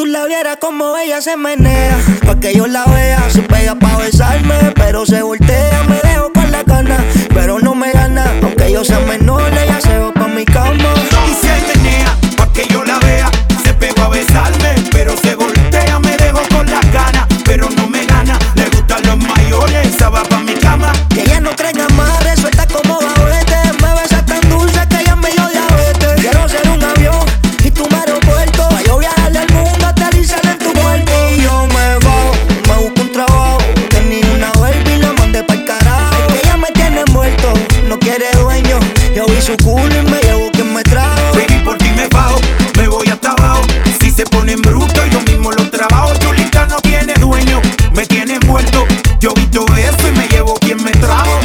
Tú la vieras como ella se menea, pa' que yo la vea. Se pega pa' besarme, pero se voltea. Me dejo con la cana, pero no me gana, aunque yo sea menor. Yo visto eso y me llevo quien me trajo.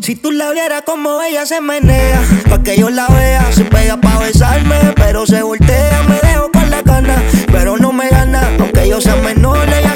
Si tú la vieras como ella se menea, pa' que yo la vea, se pega pa' besarme, pero se voltea, me dejo con la cana, pero no me gana, aunque yo sea menor, ella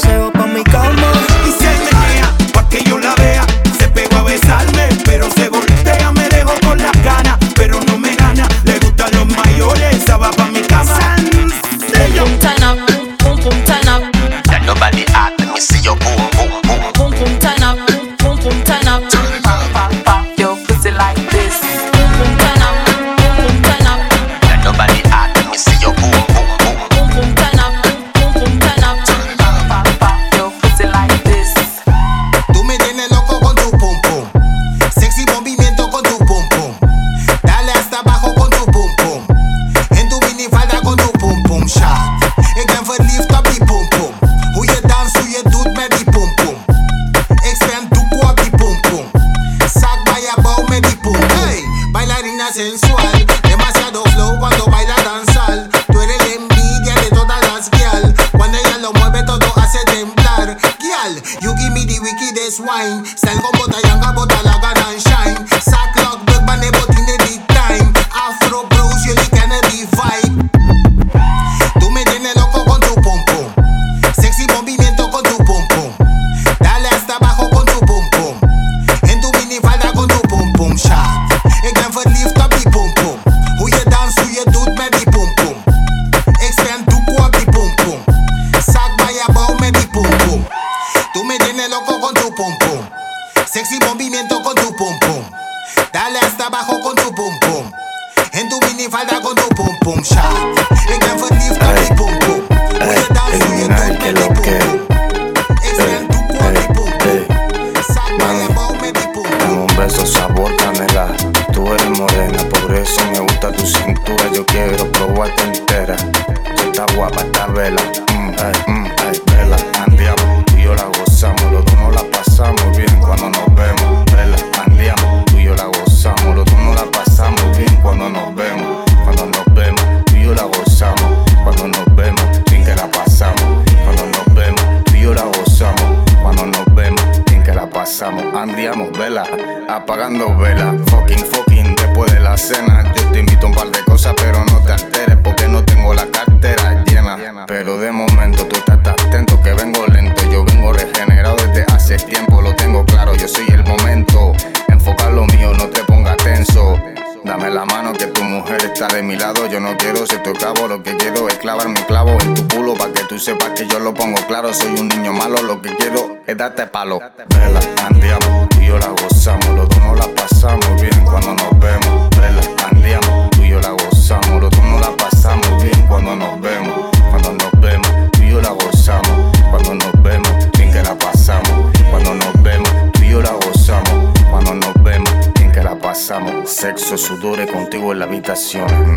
date palo. Vela, Andía, tú y yo la gozamos, los dos nos la pasamos bien cuando nos vemos. Vela, Andía, tú y yo la gozamos, los dos nos la pasamos bien cuando nos vemos. Cuando nos vemos, tú y yo la gozamos, cuando nos vemos, bien que la pasamos. Cuando nos vemos, tú y yo la gozamos, cuando nos vemos, bien que la pasamos. Sexo, sudor y contigo en la habitación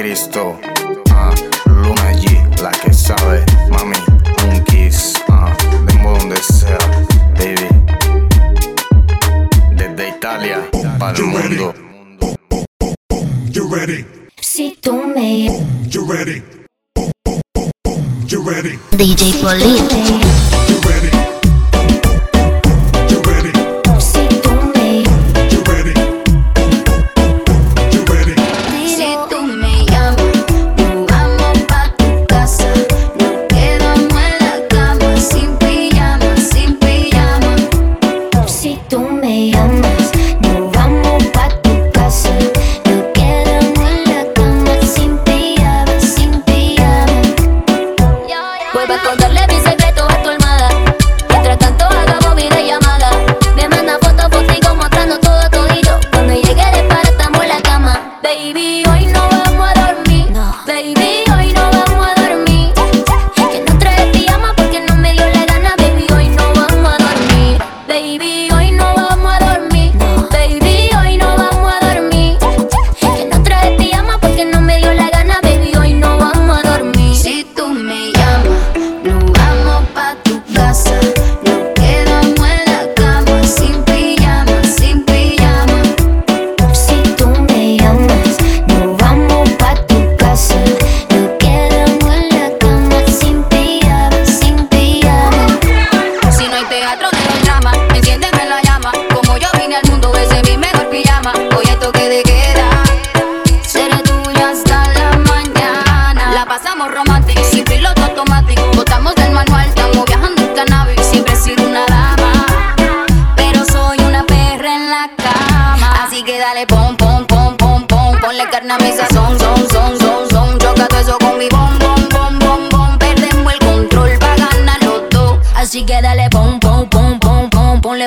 Cristo. Uh, Luna G, la que sabe, mami, un kiss. Ah, uh, vengo donde sea, baby. Desde Italia para el mundo. You ready? Si tú me. Boom, you ready? Boom, you ready? DJ Polite.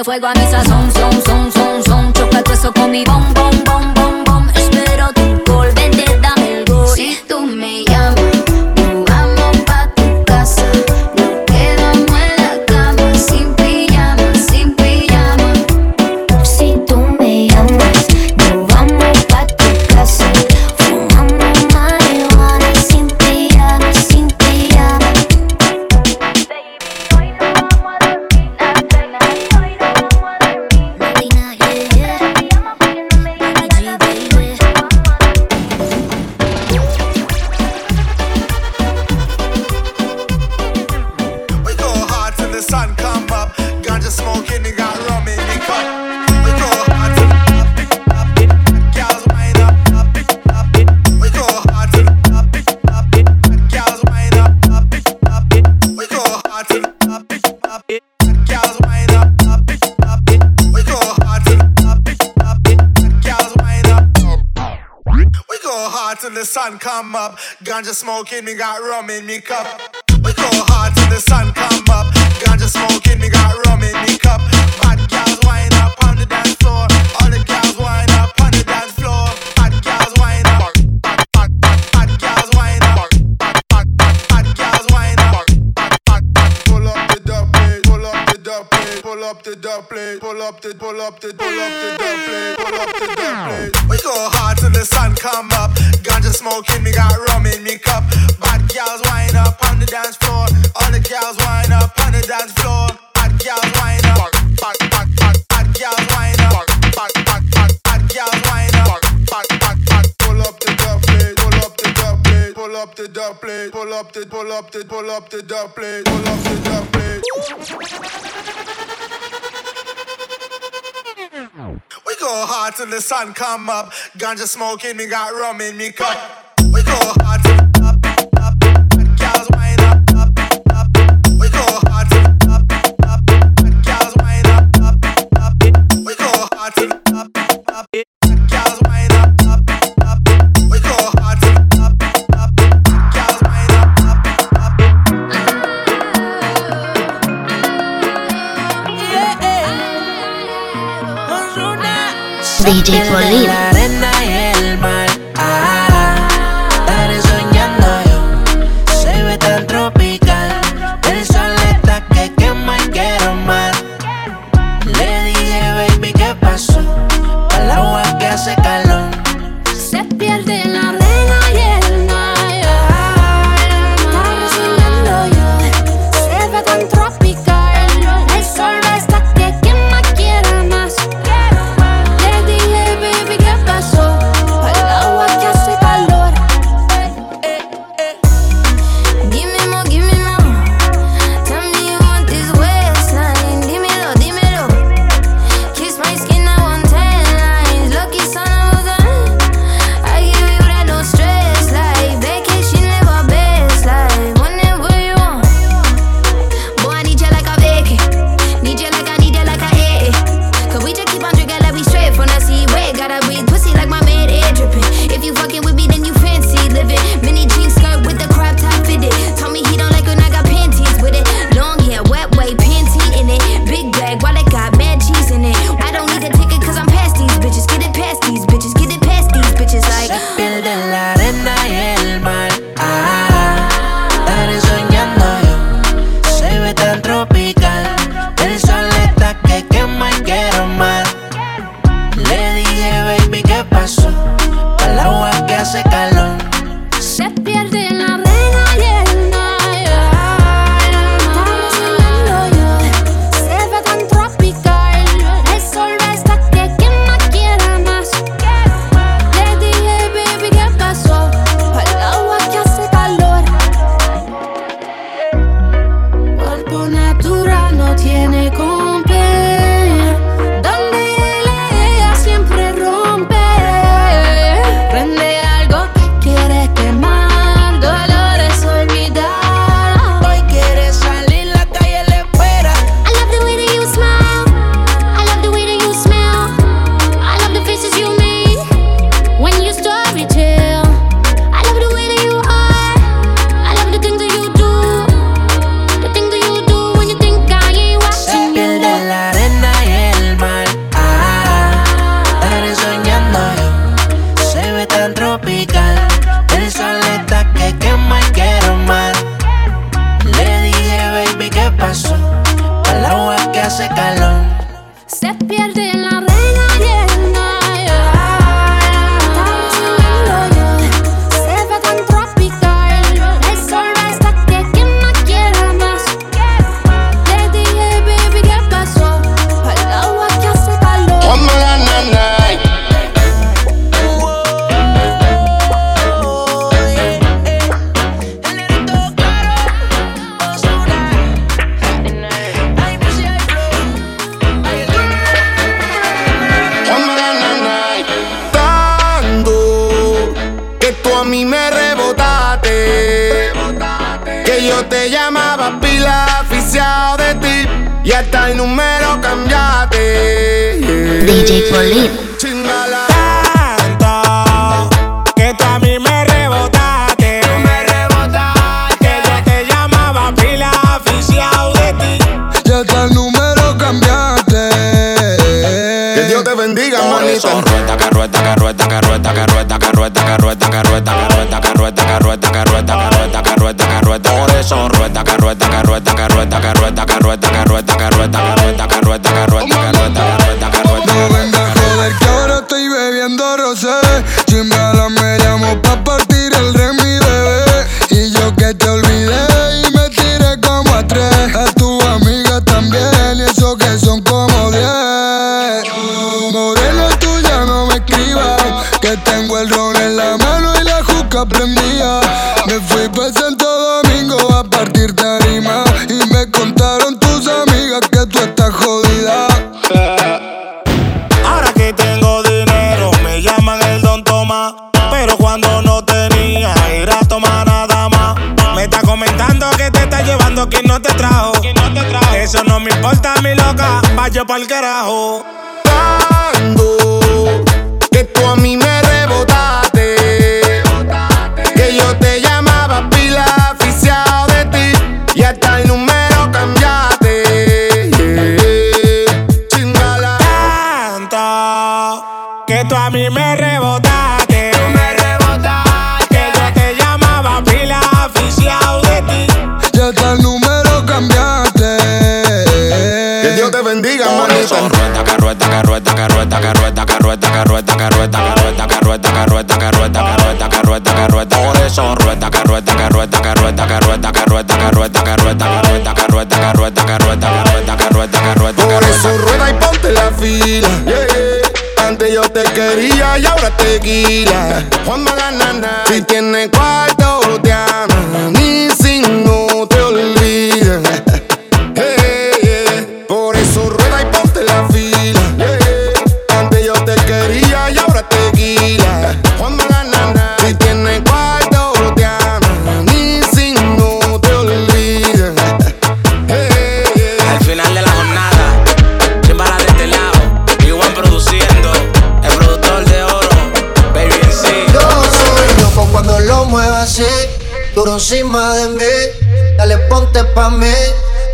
fuego a mi sazón, son, son, son, son. Choca todo eso con mi bombón. ganja smoking, me got rum in me cup. We go hard till the sun come up. Ganja smoking, me got pull up the doublet, pull up the, pull up the, pull up the doublet, pull up the doublet. We go hard till the sun come up. Ganja smoking, me got rum in me cup. Bad gals wind up on the dance floor. All the gals wind up on the dance floor. Bad gals wind up. Bad, bad, bad, bad, gals wind up. Bad, bad, bad, bad, gals wind up. Bad, bad, bad. Pull up the doublet, pull up the doublet, pull up the doublet, pull up the, pull up the, pull up the doublet, pull up the doublet. We go hard till the sun come up. Ganja smoking, me got rum in me cup. We go hard till rueda, que rueda, que rueda, que rueda, que rueda, que rueda, que rueda, que rueda, que rueda, que rueda, por eso rueda, que rueda, que rueda, que rueda, que rueda, que rueda, que rueda, que rueda, que rueda, que rueda, que rueda Santo Domingo a partir de Lima y me contaron tus amigas que tú estás jodida. Ahora que tengo dinero me llaman el Don Tomás, pero cuando no tenía era tomar nada más. Me está comentando que te está llevando quien no te trajo. Eso no me importa mi loca, vaya pa'l carajo. Rueda, que rueda, que rueda, que rueda, que rueda. Por eso rueda, rueda, que rueda, que rueda, que rueda, que rueda, que rueda, que rueda, que rueda, que rueda, rueda, que rueda, que rueda, que rueda, que rueda, que Por eso rueda. rueda y ponte la fila. Yo te quería y ahora te guila. Juan Maganana. Si tienes encima de mí. Dale, ponte pa' mí,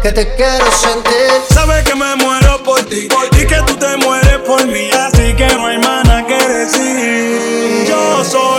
que te quiero sentir. Sabes que me muero por ti y que tú te mueres por mí, así que no hay nada que decir. Yo soy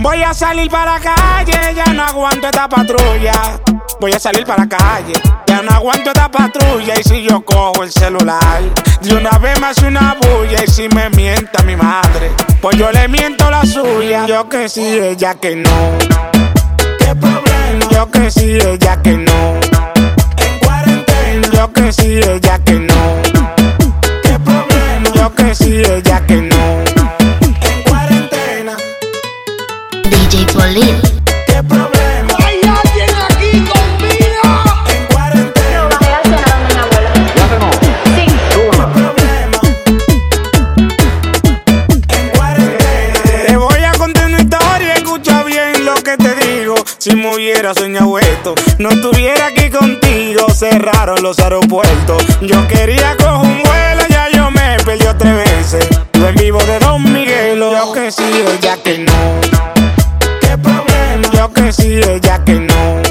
Voy a salir para la calle, ya no aguanto esta patrulla. Voy a salir para la calle, ya no aguanto esta patrulla. Y si yo cojo el celular, de una vez me hace una bulla. Y si me mienta mi madre, pues yo le miento la suya. Yo que sí, ella que no. ¿Qué problema? Yo que sí, ella que no. En cuarentena. Yo que sí, ella que no. ¿Qué problema? Yo que sí, ella que no. ¿Qué problema? ¿Hay alguien aquí conmigo? En cuarentena. En cuarentena. Te voy a contar una historia, escucha bien lo que te digo. Si me hubiera soñado esto, no estuviera aquí contigo. Cerraron los aeropuertos. Yo quería coger un vuelo, ya yo me perdí tres veces. Yo en vivo de Don Miguelo. Yo que sí, ella que no. ¿Qué problema? Yo que sí, ella que no.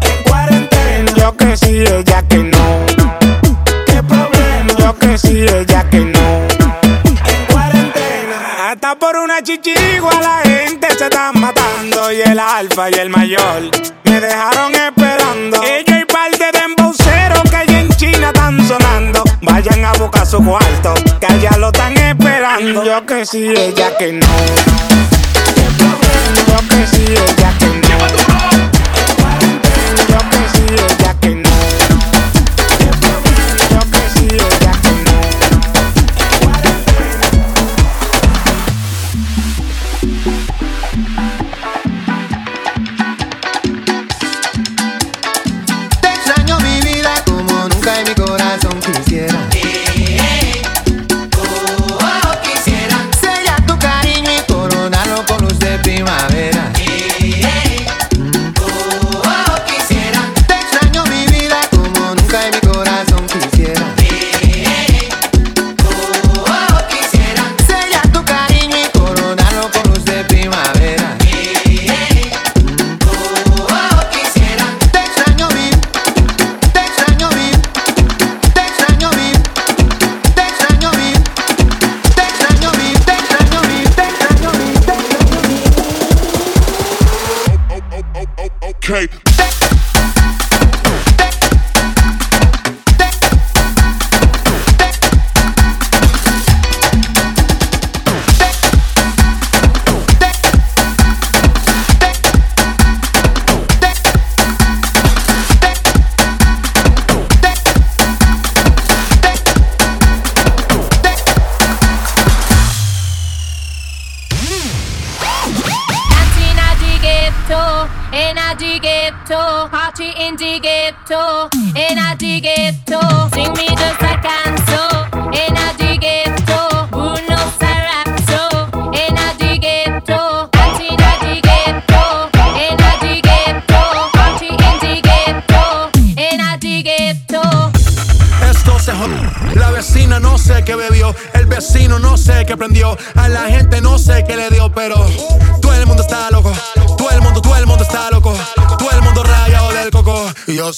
En cuarentena. Yo que sí, ella que no. ¿Qué problema? Yo que sí, ella que no. En cuarentena. Hasta por una chichigua la gente se está matando. Y el alfa y el mayor me dejaron Vayan a buscar su cuarto, que allá lo están esperando. Yo que sí, ella que no. Yo que sí, ella que no.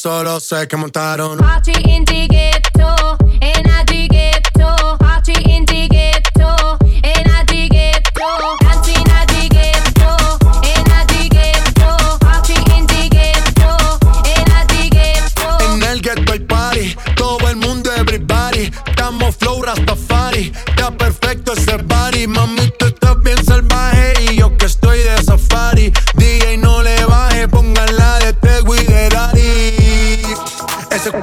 Solo sé que montaron. Party in the ghetto, in the ghetto, party in the ghetto, in the ghetto, ghetto hay party, todo el mundo everybody. Estamos flow Rastafari, está perfecto ese body. Mami,